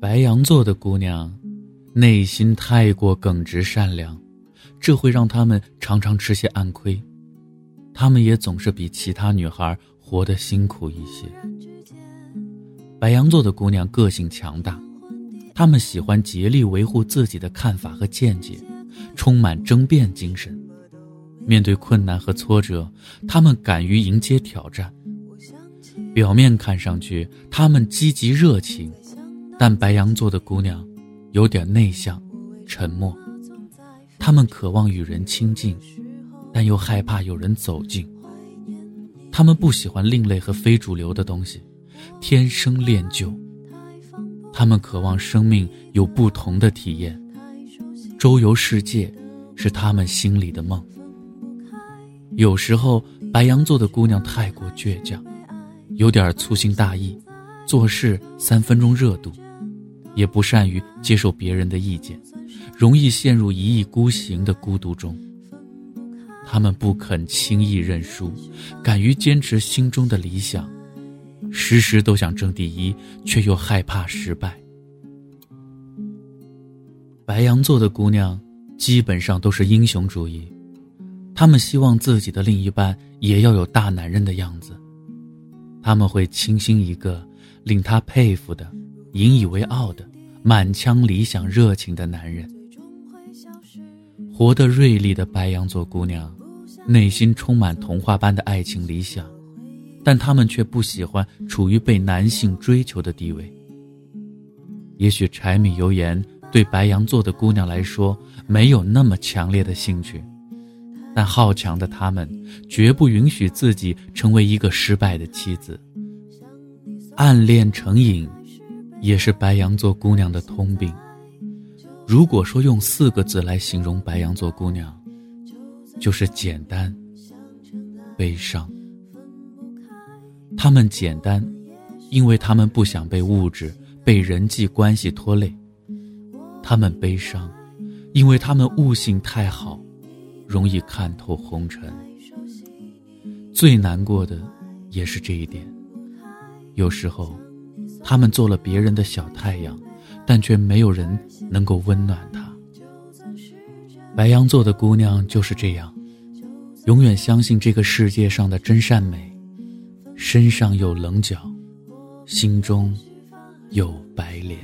白羊座的姑娘，内心太过耿直善良，这会让她们常常吃些暗亏。她们也总是比其他女孩活得辛苦一些。白羊座的姑娘个性强大，她们喜欢竭力维护自己的看法和见解，充满争辩精神。面对困难和挫折，她们敢于迎接挑战。表面看上去，她们积极热情。但白羊座的姑娘，有点内向、沉默。她们渴望与人亲近，但又害怕有人走近。她们不喜欢另类和非主流的东西，天生恋旧。她们渴望生命有不同的体验，周游世界是她们心里的梦。有时候，白羊座的姑娘太过倔强，有点粗心大意，做事三分钟热度。也不善于接受别人的意见，容易陷入一意孤行的孤独中。他们不肯轻易认输，敢于坚持心中的理想，时时都想争第一，却又害怕失败。白羊座的姑娘基本上都是英雄主义，他们希望自己的另一半也要有大男人的样子，他们会倾心一个令他佩服的。引以为傲的、满腔理想、热情的男人，活得锐利的白羊座姑娘，内心充满童话般的爱情理想，但他们却不喜欢处于被男性追求的地位。也许柴米油盐对白羊座的姑娘来说没有那么强烈的兴趣，但好强的他们绝不允许自己成为一个失败的妻子。暗恋成瘾。也是白羊座姑娘的通病。如果说用四个字来形容白羊座姑娘，就是简单、悲伤。他们简单，因为他们不想被物质、被人际关系拖累；他们悲伤，因为他们悟性太好，容易看透红尘。最难过的，也是这一点。有时候。他们做了别人的小太阳，但却没有人能够温暖他。白羊座的姑娘就是这样，永远相信这个世界上的真善美，身上有棱角，心中有白莲。